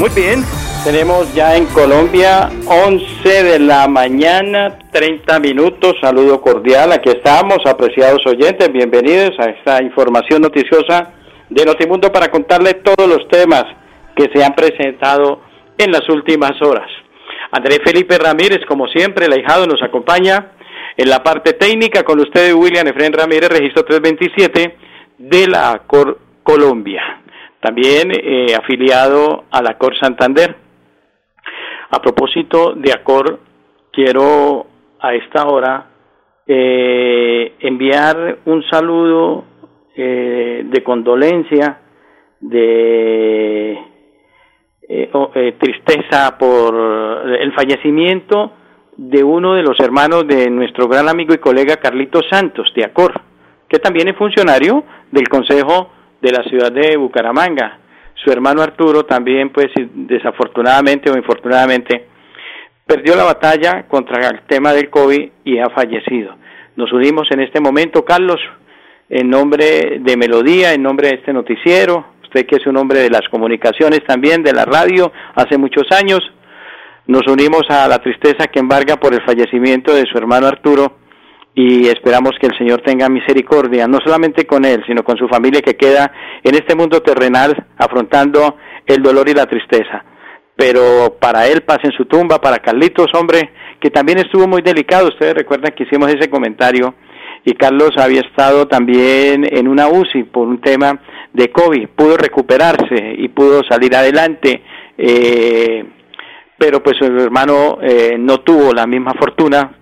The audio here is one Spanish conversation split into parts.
Muy bien, tenemos ya en Colombia 11 de la mañana, 30 minutos. Saludo cordial, aquí estamos, apreciados oyentes, bienvenidos a esta información noticiosa de Notimundo para contarles todos los temas que se han presentado en las últimas horas. Andrés Felipe Ramírez, como siempre, el ahijado nos acompaña. En la parte técnica con usted, William Efren Ramírez, registro 327 de la Cor Colombia también eh, afiliado a la Cor Santander. A propósito de Acor, quiero a esta hora eh, enviar un saludo eh, de condolencia, de tristeza por el fallecimiento de uno de los hermanos de nuestro gran amigo y colega Carlito Santos de Acor, que también es funcionario del Consejo de la ciudad de Bucaramanga. Su hermano Arturo también, pues desafortunadamente o infortunadamente, perdió la batalla contra el tema del COVID y ha fallecido. Nos unimos en este momento, Carlos, en nombre de Melodía, en nombre de este noticiero, usted que es un hombre de las comunicaciones también, de la radio, hace muchos años, nos unimos a la tristeza que embarga por el fallecimiento de su hermano Arturo y esperamos que el Señor tenga misericordia, no solamente con él, sino con su familia que queda en este mundo terrenal afrontando el dolor y la tristeza. Pero para él paz en su tumba, para Carlitos, hombre, que también estuvo muy delicado, ustedes recuerdan que hicimos ese comentario, y Carlos había estado también en una UCI por un tema de COVID, pudo recuperarse y pudo salir adelante, eh, pero pues su hermano eh, no tuvo la misma fortuna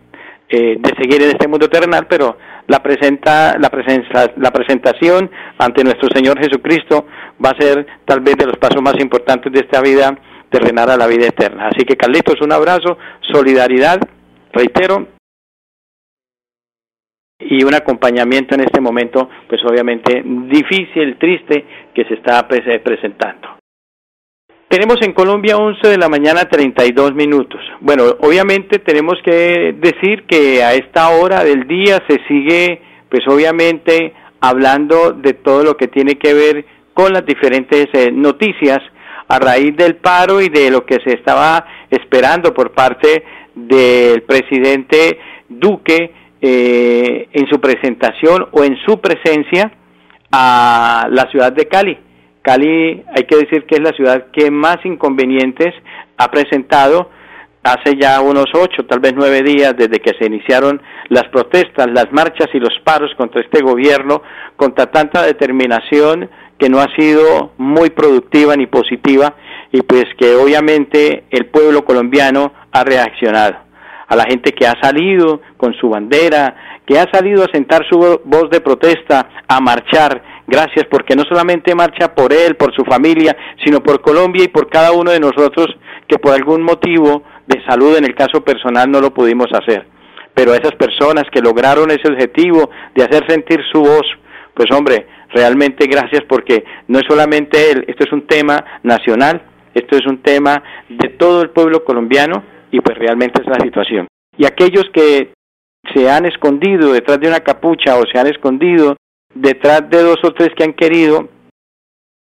eh, de seguir en este mundo terrenal, pero la, presenta, la, presencia, la presentación ante nuestro Señor Jesucristo va a ser tal vez de los pasos más importantes de esta vida terrenal a la vida eterna. Así que Carlitos, un abrazo, solidaridad, reitero, y un acompañamiento en este momento, pues obviamente difícil, triste, que se está presentando. Tenemos en Colombia 11 de la mañana 32 minutos. Bueno, obviamente tenemos que decir que a esta hora del día se sigue, pues obviamente, hablando de todo lo que tiene que ver con las diferentes eh, noticias a raíz del paro y de lo que se estaba esperando por parte del presidente Duque eh, en su presentación o en su presencia a la ciudad de Cali. Cali hay que decir que es la ciudad que más inconvenientes ha presentado hace ya unos ocho, tal vez nueve días desde que se iniciaron las protestas, las marchas y los paros contra este gobierno, contra tanta determinación que no ha sido muy productiva ni positiva y pues que obviamente el pueblo colombiano ha reaccionado. A la gente que ha salido con su bandera, que ha salido a sentar su voz de protesta, a marchar, Gracias porque no solamente marcha por él, por su familia, sino por Colombia y por cada uno de nosotros que por algún motivo de salud en el caso personal no lo pudimos hacer. Pero a esas personas que lograron ese objetivo de hacer sentir su voz, pues hombre, realmente gracias porque no es solamente él, esto es un tema nacional, esto es un tema de todo el pueblo colombiano y pues realmente es la situación. Y aquellos que se han escondido detrás de una capucha o se han escondido detrás de dos o tres que han querido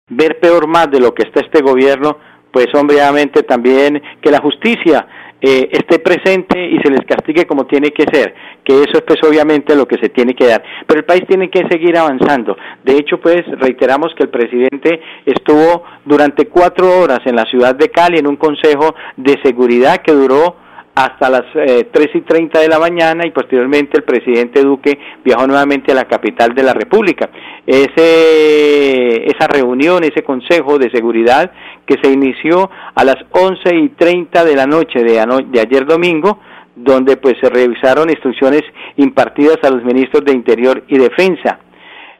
ver peor más de lo que está este gobierno, pues obviamente también que la justicia eh, esté presente y se les castigue como tiene que ser, que eso es pues obviamente lo que se tiene que dar. Pero el país tiene que seguir avanzando. De hecho, pues reiteramos que el presidente estuvo durante cuatro horas en la ciudad de Cali en un consejo de seguridad que duró hasta las eh, tres y treinta de la mañana y posteriormente el presidente Duque viajó nuevamente a la capital de la República. Ese, esa reunión, ese consejo de seguridad que se inició a las once y treinta de la noche de, de ayer domingo, donde pues se revisaron instrucciones impartidas a los ministros de Interior y Defensa.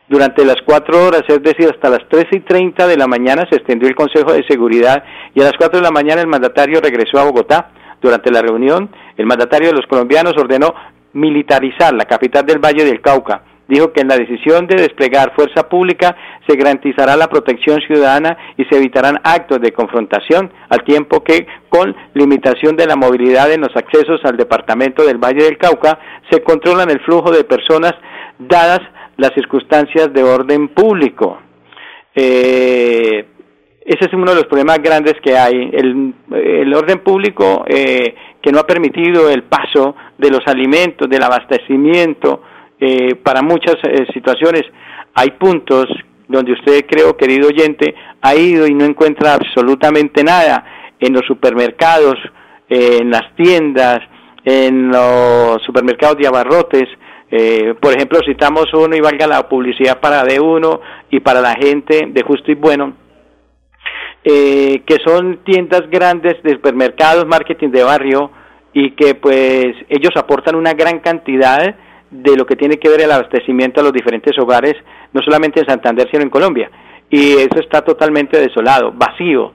Durante las cuatro horas, es decir, hasta las tres y treinta de la mañana, se extendió el Consejo de Seguridad y a las cuatro de la mañana el mandatario regresó a Bogotá. Durante la reunión, el mandatario de los colombianos ordenó militarizar la capital del Valle del Cauca. Dijo que en la decisión de desplegar fuerza pública se garantizará la protección ciudadana y se evitarán actos de confrontación, al tiempo que con limitación de la movilidad en los accesos al departamento del Valle del Cauca se controlan el flujo de personas dadas las circunstancias de orden público. Eh, ese es uno de los problemas grandes que hay. El, orden público eh, que no ha permitido el paso de los alimentos, del abastecimiento, eh, para muchas situaciones. Hay puntos donde usted, creo, querido oyente, ha ido y no encuentra absolutamente nada en los supermercados, en las tiendas, en los supermercados de abarrotes, eh, por ejemplo, citamos uno y valga la publicidad para de uno y para la gente de justo y bueno, eh, que son tiendas grandes de supermercados, marketing de barrio y que pues ellos aportan una gran cantidad de lo que tiene que ver el abastecimiento a los diferentes hogares, no solamente en Santander, sino en Colombia. Y eso está totalmente desolado, vacío.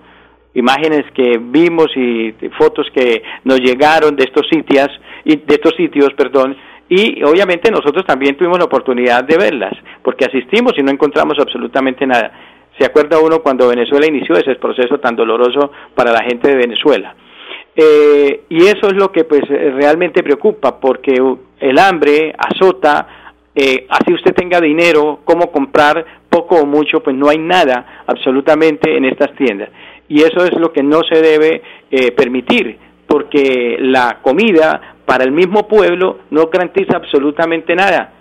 Imágenes que vimos y fotos que nos llegaron de estos sitios, de estos sitios, perdón, y obviamente nosotros también tuvimos la oportunidad de verlas, porque asistimos y no encontramos absolutamente nada. ¿Se acuerda uno cuando Venezuela inició ese proceso tan doloroso para la gente de Venezuela? Eh, y eso es lo que pues realmente preocupa, porque el hambre azota, eh, así usted tenga dinero, cómo comprar poco o mucho, pues no hay nada absolutamente en estas tiendas. Y eso es lo que no se debe eh, permitir, porque la comida para el mismo pueblo no garantiza absolutamente nada.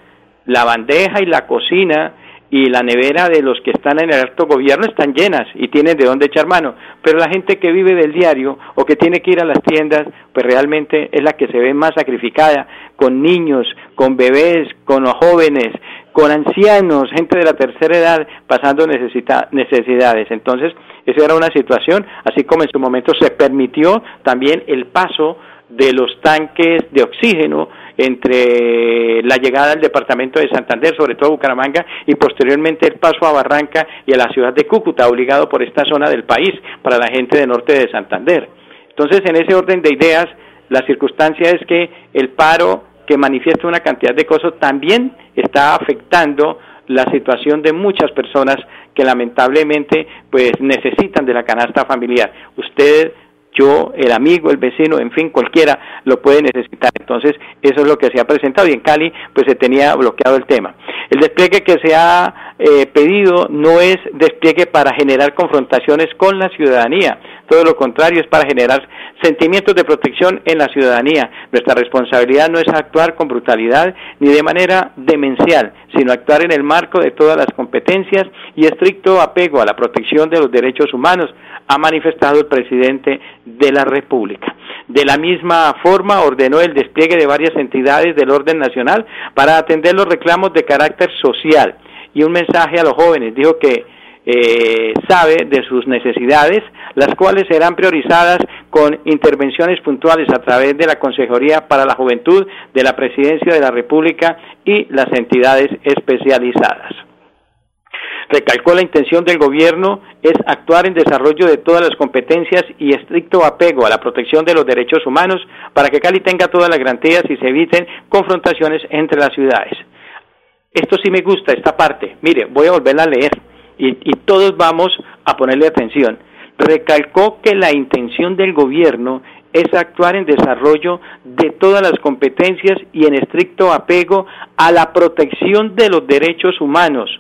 La bandeja y la cocina y la nevera de los que están en el alto gobierno están llenas y tienen de dónde echar mano, pero la gente que vive del diario o que tiene que ir a las tiendas, pues realmente es la que se ve más sacrificada, con niños, con bebés, con los jóvenes, con ancianos, gente de la tercera edad pasando necesidades. Entonces, esa era una situación, así como en su momento se permitió también el paso de los tanques de oxígeno entre la llegada al departamento de Santander, sobre todo Bucaramanga, y posteriormente el paso a Barranca y a la ciudad de Cúcuta, obligado por esta zona del país para la gente del norte de Santander. Entonces, en ese orden de ideas, la circunstancia es que el paro que manifiesta una cantidad de cosas también está afectando la situación de muchas personas que lamentablemente pues necesitan de la canasta familiar. Usted yo, el amigo, el vecino, en fin, cualquiera lo puede necesitar. Entonces, eso es lo que se ha presentado y en Cali, pues se tenía bloqueado el tema. El despliegue que se ha eh, pedido no es despliegue para generar confrontaciones con la ciudadanía, todo lo contrario, es para generar sentimientos de protección en la ciudadanía. Nuestra responsabilidad no es actuar con brutalidad ni de manera demencial, sino actuar en el marco de todas las competencias y estricto apego a la protección de los derechos humanos, ha manifestado el presidente de la República. De la misma forma, ordenó el despliegue de varias entidades del orden nacional para atender los reclamos de carácter social y un mensaje a los jóvenes. Dijo que eh, sabe de sus necesidades, las cuales serán priorizadas con intervenciones puntuales a través de la Consejería para la Juventud de la Presidencia de la República y las entidades especializadas. Recalcó la intención del gobierno es actuar en desarrollo de todas las competencias y estricto apego a la protección de los derechos humanos para que Cali tenga todas las garantías y se eviten confrontaciones entre las ciudades. Esto sí me gusta, esta parte. Mire, voy a volverla a leer y, y todos vamos a ponerle atención. Recalcó que la intención del gobierno es actuar en desarrollo de todas las competencias y en estricto apego a la protección de los derechos humanos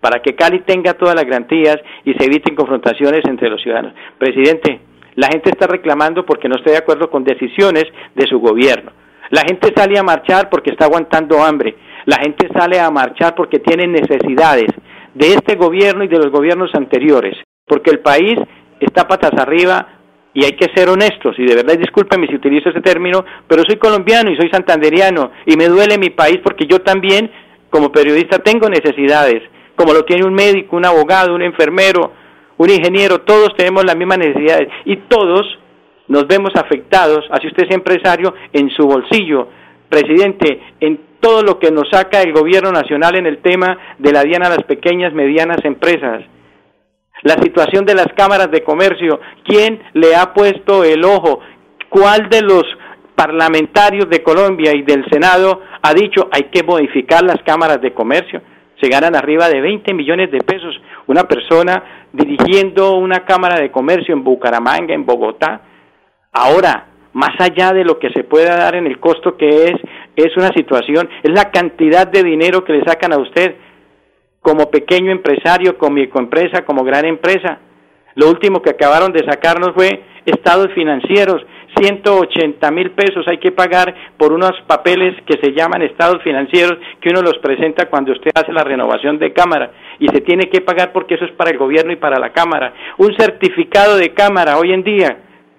para que Cali tenga todas las garantías y se eviten confrontaciones entre los ciudadanos. Presidente, la gente está reclamando porque no está de acuerdo con decisiones de su gobierno. La gente sale a marchar porque está aguantando hambre. La gente sale a marchar porque tiene necesidades de este gobierno y de los gobiernos anteriores. Porque el país está patas arriba y hay que ser honestos. Y de verdad, discúlpeme si utilizo ese término, pero soy colombiano y soy santanderiano y me duele mi país porque yo también, como periodista, tengo necesidades como lo tiene un médico, un abogado, un enfermero, un ingeniero, todos tenemos las mismas necesidades y todos nos vemos afectados, así usted es empresario, en su bolsillo. Presidente, en todo lo que nos saca el gobierno nacional en el tema de la diana a las pequeñas, medianas empresas. La situación de las cámaras de comercio, ¿quién le ha puesto el ojo? ¿Cuál de los parlamentarios de Colombia y del Senado ha dicho hay que modificar las cámaras de comercio? Se ganan arriba de 20 millones de pesos una persona dirigiendo una cámara de comercio en Bucaramanga, en Bogotá. Ahora, más allá de lo que se pueda dar en el costo que es, es una situación, es la cantidad de dinero que le sacan a usted como pequeño empresario, como microempresa, como gran empresa. Lo último que acabaron de sacarnos fue estados financieros, 180 mil pesos hay que pagar por unos papeles que se llaman estados financieros que uno los presenta cuando usted hace la renovación de cámara y se tiene que pagar porque eso es para el gobierno y para la cámara. Un certificado de cámara hoy en día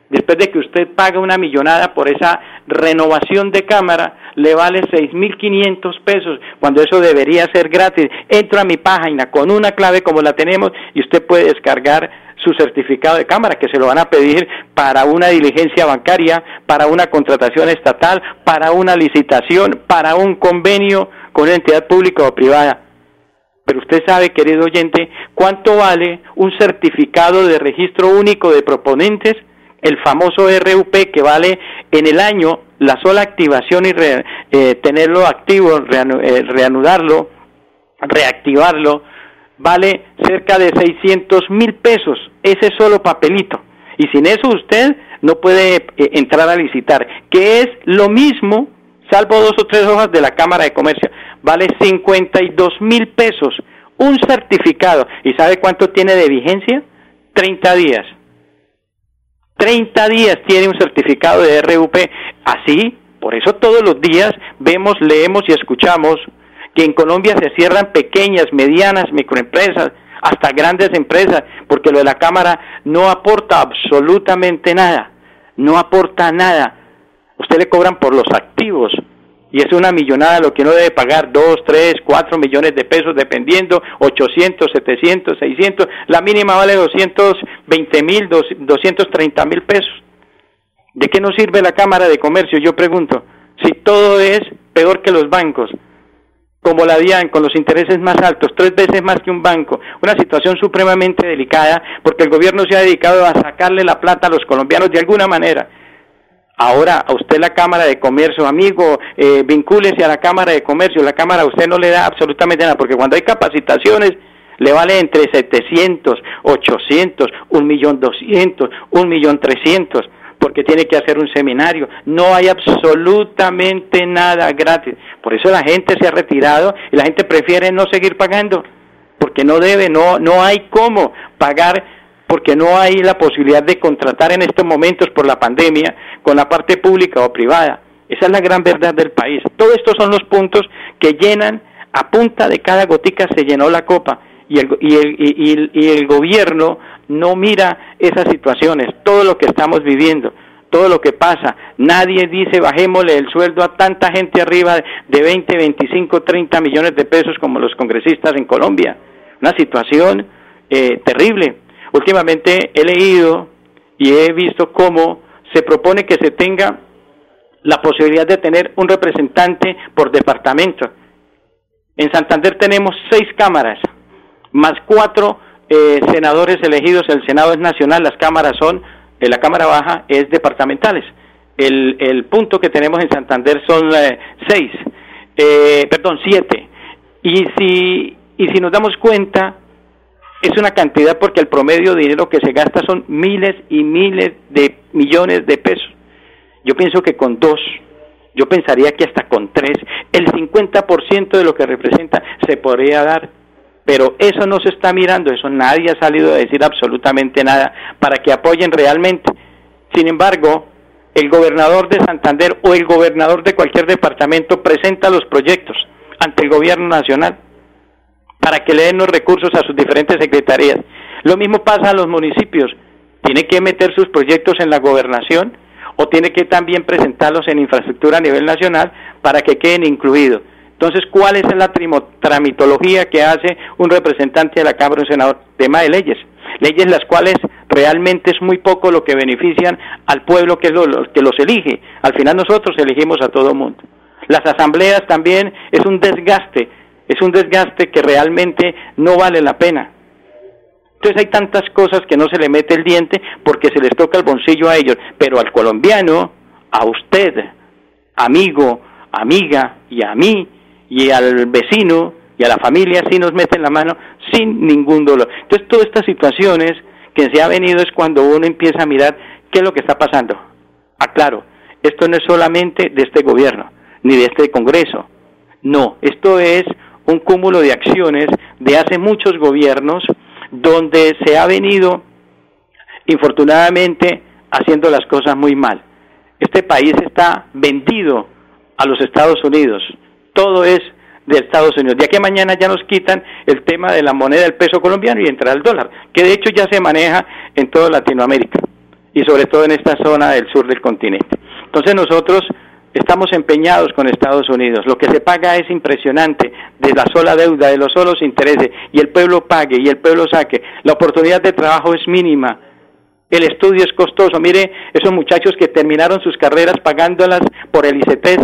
después de que usted paga una millonada por esa renovación de cámara, le vale 6.500 pesos, cuando eso debería ser gratis. Entro a mi página con una clave como la tenemos y usted puede descargar su certificado de cámara, que se lo van a pedir para una diligencia bancaria, para una contratación estatal, para una licitación, para un convenio con una entidad pública o privada. Pero usted sabe, querido oyente, cuánto vale un certificado de registro único de proponentes el famoso RUP que vale en el año la sola activación y eh, tenerlo activo, eh, reanudarlo, reactivarlo, vale cerca de 600 mil pesos, ese solo papelito. Y sin eso usted no puede eh, entrar a licitar, que es lo mismo, salvo dos o tres hojas de la Cámara de Comercio, vale 52 mil pesos, un certificado. ¿Y sabe cuánto tiene de vigencia? 30 días. 30 días tiene un certificado de RUP. Así, por eso todos los días vemos, leemos y escuchamos que en Colombia se cierran pequeñas, medianas, microempresas, hasta grandes empresas, porque lo de la Cámara no aporta absolutamente nada, no aporta nada. Usted le cobran por los activos, y es una millonada lo que uno debe pagar, dos, tres, cuatro millones de pesos, dependiendo, 800, 700, 600, la mínima vale 220 mil, 230 mil pesos. ¿De qué nos sirve la Cámara de Comercio? Yo pregunto, si todo es peor que los bancos, como la DIAN, con los intereses más altos, tres veces más que un banco, una situación supremamente delicada, porque el gobierno se ha dedicado a sacarle la plata a los colombianos de alguna manera Ahora, a usted la Cámara de Comercio, amigo, eh, vincúlese a la Cámara de Comercio. La Cámara a usted no le da absolutamente nada, porque cuando hay capacitaciones, le vale entre 700, 800, un millón doscientos, un millón trescientos, porque tiene que hacer un seminario. No hay absolutamente nada gratis. Por eso la gente se ha retirado y la gente prefiere no seguir pagando, porque no debe, no, no hay cómo pagar porque no hay la posibilidad de contratar en estos momentos por la pandemia con la parte pública o privada. Esa es la gran verdad del país. Todos estos son los puntos que llenan, a punta de cada gotica se llenó la copa y el, y el, y el gobierno no mira esas situaciones, todo lo que estamos viviendo todo lo que pasa. Nadie dice bajémosle el sueldo a tanta gente arriba de 20, 25, 30 millones de pesos como los congresistas en Colombia. Una situación eh, terrible. Últimamente he leído y he visto cómo se propone que se tenga la posibilidad de tener un representante por departamento. En Santander tenemos seis cámaras, más cuatro eh, senadores elegidos. El Senado es nacional, las cámaras son, eh, la Cámara Baja es departamentales. El, el punto que tenemos en Santander son eh, seis, perdón, siete. Y si, y si nos damos cuenta, es una cantidad porque el promedio de dinero que se gasta son miles y miles de millones de pesos. Yo pienso que con dos, yo pensaría que hasta con tres, el 50% de lo que representa se podría dar. Pero eso no se está mirando, eso nadie ha salido a decir absolutamente nada para que apoyen realmente. Sin embargo, el gobernador de Santander o el gobernador de cualquier departamento presenta los proyectos ante el gobierno nacional para que le den los recursos a sus diferentes secretarías. Lo mismo pasa a los municipios. Tiene que meter sus proyectos en la gobernación o tiene que también presentarlos en infraestructura a nivel nacional para que queden incluidos. Entonces, ¿cuál es la tramitología que hace un representante de la Cámara, un senador? Tema de leyes. Leyes las cuales realmente es muy poco lo que benefician al pueblo que, que los elige. Al final nosotros elegimos a todo mundo. Las asambleas también es un desgaste, es un desgaste que realmente no vale la pena. Entonces hay tantas cosas que no se le mete el diente porque se les toca el bolsillo a ellos, pero al colombiano, a usted, amigo, amiga y a mí y al vecino y a la familia sí nos meten la mano sin ningún dolor. Entonces todas estas situaciones que se ha venido es cuando uno empieza a mirar qué es lo que está pasando. Aclaro, esto no es solamente de este gobierno ni de este Congreso. No, esto es un cúmulo de acciones de hace muchos gobiernos donde se ha venido, infortunadamente, haciendo las cosas muy mal. Este país está vendido a los Estados Unidos. Todo es de Estados Unidos. Ya que mañana ya nos quitan el tema de la moneda del peso colombiano y entra el dólar, que de hecho ya se maneja en toda Latinoamérica y sobre todo en esta zona del sur del continente. Entonces nosotros estamos empeñados con Estados Unidos. Lo que se paga es impresionante, de la sola deuda, de los solos intereses, y el pueblo pague y el pueblo saque. La oportunidad de trabajo es mínima. El estudio es costoso. Mire, esos muchachos que terminaron sus carreras pagándolas por el ICT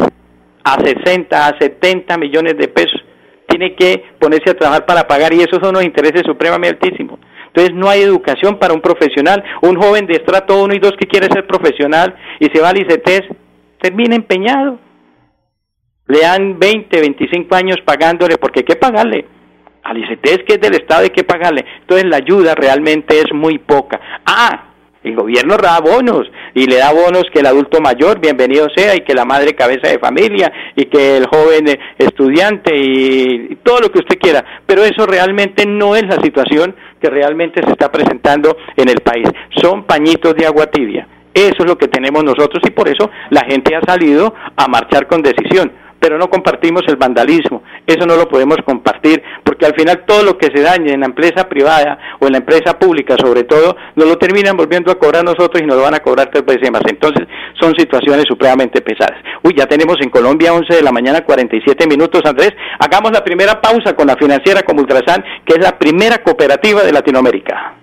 a 60, a 70 millones de pesos. Tiene que ponerse a trabajar para pagar y esos son los intereses supremamente altísimos. Entonces no hay educación para un profesional. Un joven de estrato 1 y 2 que quiere ser profesional y se va al ICT termina empeñado. Le dan 20, 25 años pagándole porque hay que pagarle. Al ICT que es del Estado hay que pagarle. Entonces la ayuda realmente es muy poca. Ah, el gobierno da bonos y le da bonos que el adulto mayor, bienvenido sea, y que la madre cabeza de familia, y que el joven estudiante, y, todo lo que usted quiera. Pero eso realmente no es la situación que realmente se está presentando en el país. Son pañitos de agua tibia. Eso es lo que tenemos nosotros y por eso la gente ha salido a marchar con decisión. Pero no compartimos el vandalismo, eso no lo podemos compartir, porque al final todo lo que se dañe en la empresa privada o en la empresa pública, sobre todo, nos lo terminan volviendo a cobrar nosotros y nos lo van a cobrar tres veces más. Entonces, son situaciones supremamente pesadas. Uy, ya tenemos en Colombia 11 de la mañana 47 minutos, Andrés. Hagamos la primera pausa con la financiera como Ultrasan, que es la primera cooperativa de Latinoamérica.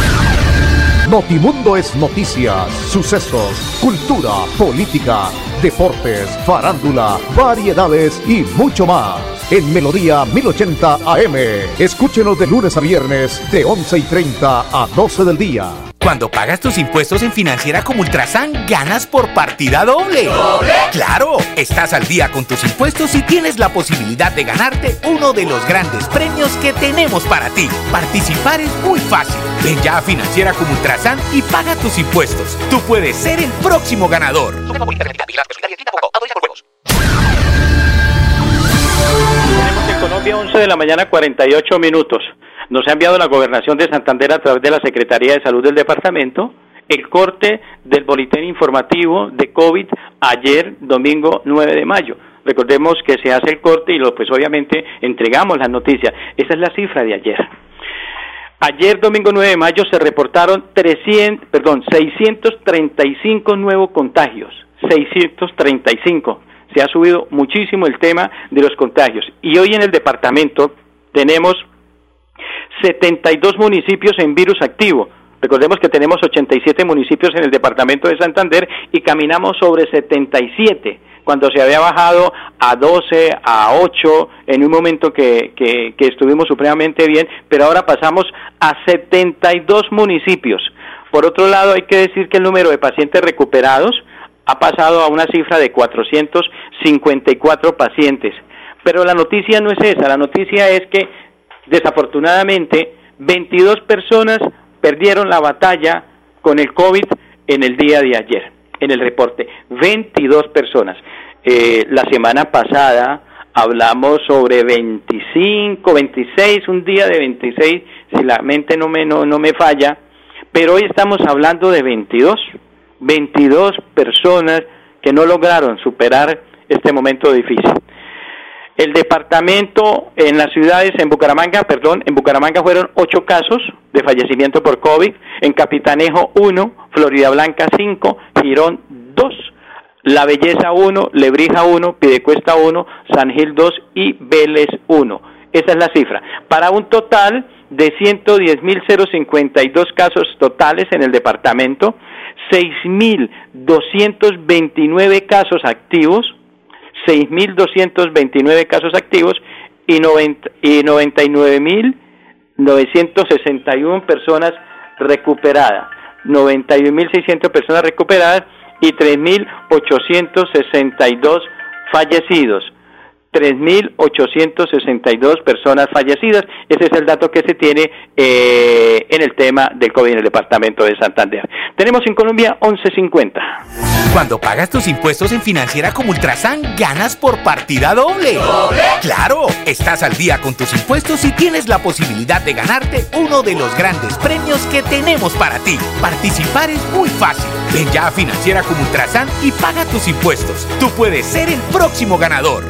Notimundo es noticias, sucesos, cultura, política deportes, farándula, variedades y mucho más. En Melodía 1080 AM. Escúchenos de lunes a viernes de 11 y 30 a 12 del día. Cuando pagas tus impuestos en Financiera como Ultrasan, ganas por partida doble. ¿Doble? ¡Claro! Estás al día con tus impuestos y tienes la posibilidad de ganarte uno de los grandes premios que tenemos para ti. Participar es muy fácil. Ven ya a Financiera como Ultrasan y paga tus impuestos. Tú puedes ser el próximo ganador. Tenemos en Colombia 11 de la mañana 48 minutos. Nos ha enviado la gobernación de Santander a través de la Secretaría de Salud del departamento el corte del boletín informativo de COVID ayer, domingo 9 de mayo. Recordemos que se hace el corte y lo, pues obviamente entregamos las noticias. Esa es la cifra de ayer. Ayer, domingo 9 de mayo, se reportaron 300, perdón, 635 nuevos contagios. 635. Se ha subido muchísimo el tema de los contagios. Y hoy en el departamento tenemos 72 municipios en virus activo. Recordemos que tenemos 87 municipios en el departamento de Santander y caminamos sobre 77 cuando se había bajado a 12, a 8, en un momento que, que, que estuvimos supremamente bien, pero ahora pasamos a 72 municipios. Por otro lado, hay que decir que el número de pacientes recuperados ha pasado a una cifra de 454 pacientes. Pero la noticia no es esa, la noticia es que desafortunadamente 22 personas perdieron la batalla con el COVID en el día de ayer, en el reporte. 22 personas. Eh, la semana pasada hablamos sobre 25, 26, un día de 26, si la mente no me, no, no me falla, pero hoy estamos hablando de 22, 22 personas que no lograron superar este momento difícil. El departamento en las ciudades, en Bucaramanga, perdón, en Bucaramanga fueron ocho casos de fallecimiento por COVID, en Capitanejo uno, Florida Blanca cinco, Girón dos, La Belleza uno, Lebrija uno, Pidecuesta uno, San Gil dos. Y Vélez uno. Esa es la cifra. Para un total de 110.052 casos totales en el departamento, 6.229 casos activos, 6.229 casos activos y, 99.961 personas recuperadas. 91.600 personas recuperadas y 3.862 fallecidos. 3.862 personas fallecidas. Ese es el dato que se tiene eh, en el tema del COVID en el departamento de Santander. Tenemos en Colombia 11.50. Cuando pagas tus impuestos en Financiera como Ultrasan, ganas por partida doble. ¿Doble? Claro, estás al día con tus impuestos y tienes la posibilidad de ganarte uno de los grandes premios que tenemos para ti. Participar es muy fácil. Ven ya a Financiera como Ultrasan y paga tus impuestos. Tú puedes ser el próximo ganador.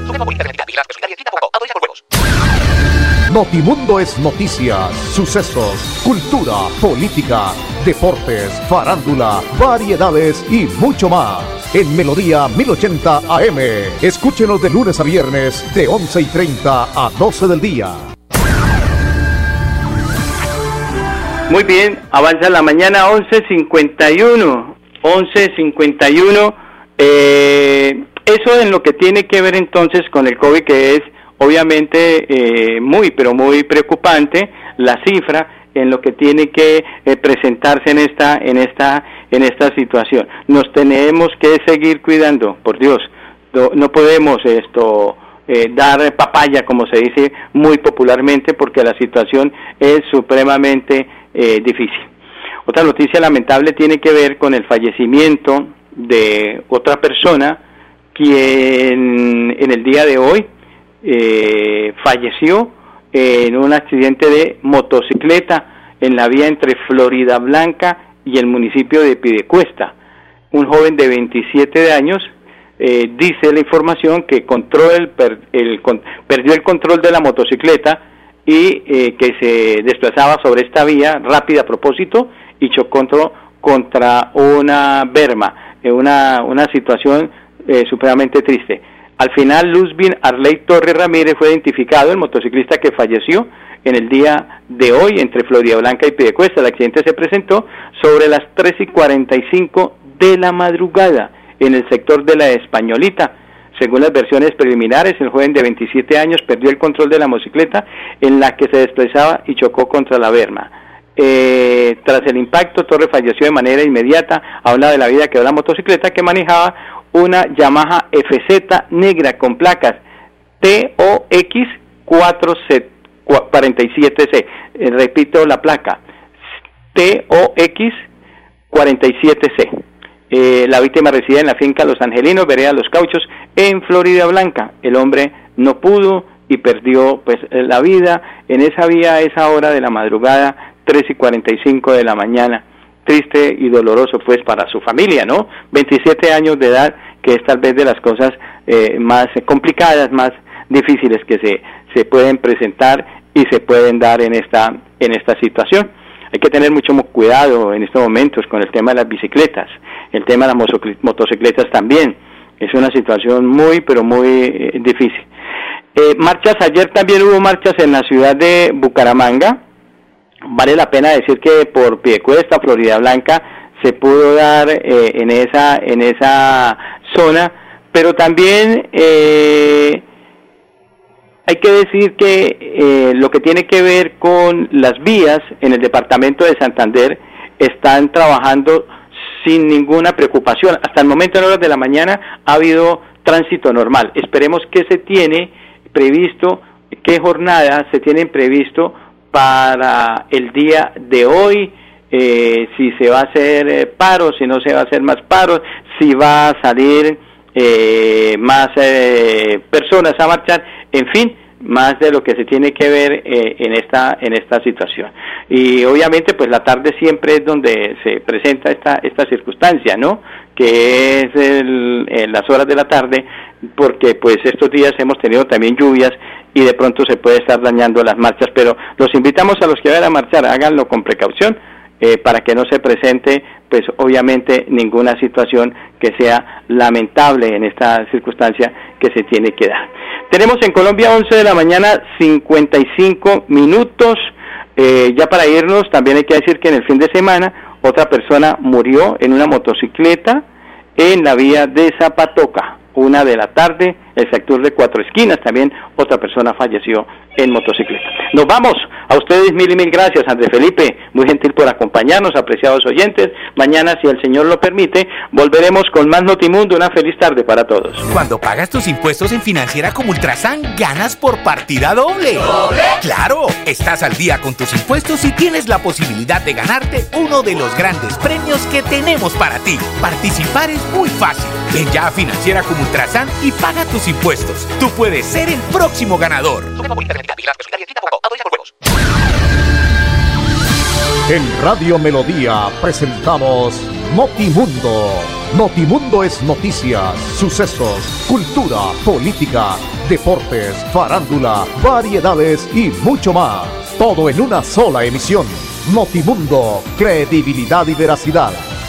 Notimundo es noticias, sucesos, cultura, política, deportes, farándula, variedades y mucho más. En Melodía 1080 AM. Escúchenos de lunes a viernes de 11 y 30 a 12 del día. Muy bien, avanza la mañana 11.51. 11.51. Eh, eso en lo que tiene que ver entonces con el COVID, que es obviamente eh, muy, pero muy preocupante la cifra en lo que tiene que eh, presentarse en esta, en esta, en esta situación. Nos tenemos que seguir cuidando, por Dios. No, podemos esto eh, dar papaya, como se dice muy popularmente, porque la situación es supremamente difícil. Otra noticia lamentable tiene que ver con el fallecimiento de otra persona quien en el día de hoy eh, falleció en un accidente de motocicleta en la vía entre Florida Blanca y el municipio de Pidecuesta. Un joven de 27 años eh, dice la información que el, perdió el control de la motocicleta y eh, que se desplazaba sobre esta vía rápida a propósito y chocó contra, una berma, una, una situación eh, supremamente triste. Al final, Luzbin Arley Torres Ramírez fue identificado, el motociclista que falleció en el día de hoy entre Florida Blanca y Pidecuesta. El accidente se presentó sobre las 3 y 45 de la madrugada en el sector de la Españolita. Según las versiones preliminares, el joven de 27 años perdió el control de la motocicleta en la que se desplazaba y chocó contra la berma. Eh, tras el impacto, Torres falleció de manera inmediata. Habla de la vida que la motocicleta que manejaba una Yamaha FZ negra con placas TOX 47C. Eh, repito la placa. TOX 47C. Eh, la víctima reside en la finca Los Angelinos, vereda Los Cauchos, en Florida Blanca. El hombre no pudo y perdió pues la vida en esa vía a esa hora de la madrugada, 3 y 45 de la mañana triste y doloroso pues para su familia, ¿no? 27 años de edad, que es tal vez de las cosas eh, más complicadas, más difíciles que se, se pueden presentar y se pueden dar en esta, en esta situación. Hay que tener mucho cuidado en estos momentos con el tema de las bicicletas, el tema de las motocicletas también. Es una situación muy, pero muy eh, difícil. Eh, marchas, ayer también hubo marchas en la ciudad de Bucaramanga, vale la pena decir que por Piedecuesta, Florida Blanca, se pudo dar eh, en esa en esa zona, pero también eh, hay que decir que eh, lo que tiene que ver con las vías en el departamento de Santander están trabajando sin ninguna preocupación. Hasta el momento en horas de la mañana ha habido tránsito normal. Esperemos que se tiene previsto, qué jornadas se tienen previsto para el día de hoy, eh, si se va a hacer eh, paro, si no se va a hacer más paro, si va a salir eh, más personas a marchar, en fin, más de lo que se tiene que ver eh, en esta en esta situación. Y obviamente pues la tarde siempre es donde se presenta esta esta circunstancia no que es el, en las horas de la tarde porque pues estos días hemos tenido también lluvias y de pronto se puede estar dañando las marchas. Pero los invitamos a los que vayan a marchar háganlo con precaución eh, para que no se presente, pues obviamente ninguna situación que sea lamentable en esta circunstancia que se tiene que dar. Tenemos en Colombia 11 de la mañana 55 minutos. Eh, ya para irnos, también hay que decir que en el fin de semana otra persona murió en una motocicleta en la vía de Zapatoca, una de la tarde, el sector de Cuatro Esquinas, también otra persona falleció en motocicleta. Nos vamos. A ustedes mil y mil gracias, Andrés Felipe, muy gentil por acompañarnos, apreciados oyentes. Mañana, si el Señor lo permite, volveremos con más Notimundo. Una feliz tarde para todos. Cuando pagas tus impuestos en Financiera como Ultrasan, ganas por partida doble. ¿Doble? Claro, estás al día con tus impuestos y tienes la posibilidad de ganarte uno de los grandes premios que tenemos para ti. Participar es muy fácil. Ven ya a Financiera como Ultrasan y paga impuestos. Tú puedes ser el próximo ganador. En Radio Melodía presentamos Notimundo. Notimundo es noticias, sucesos, cultura, política, deportes, farándula, variedades y mucho más. Todo en una sola emisión. Notimundo, credibilidad y veracidad.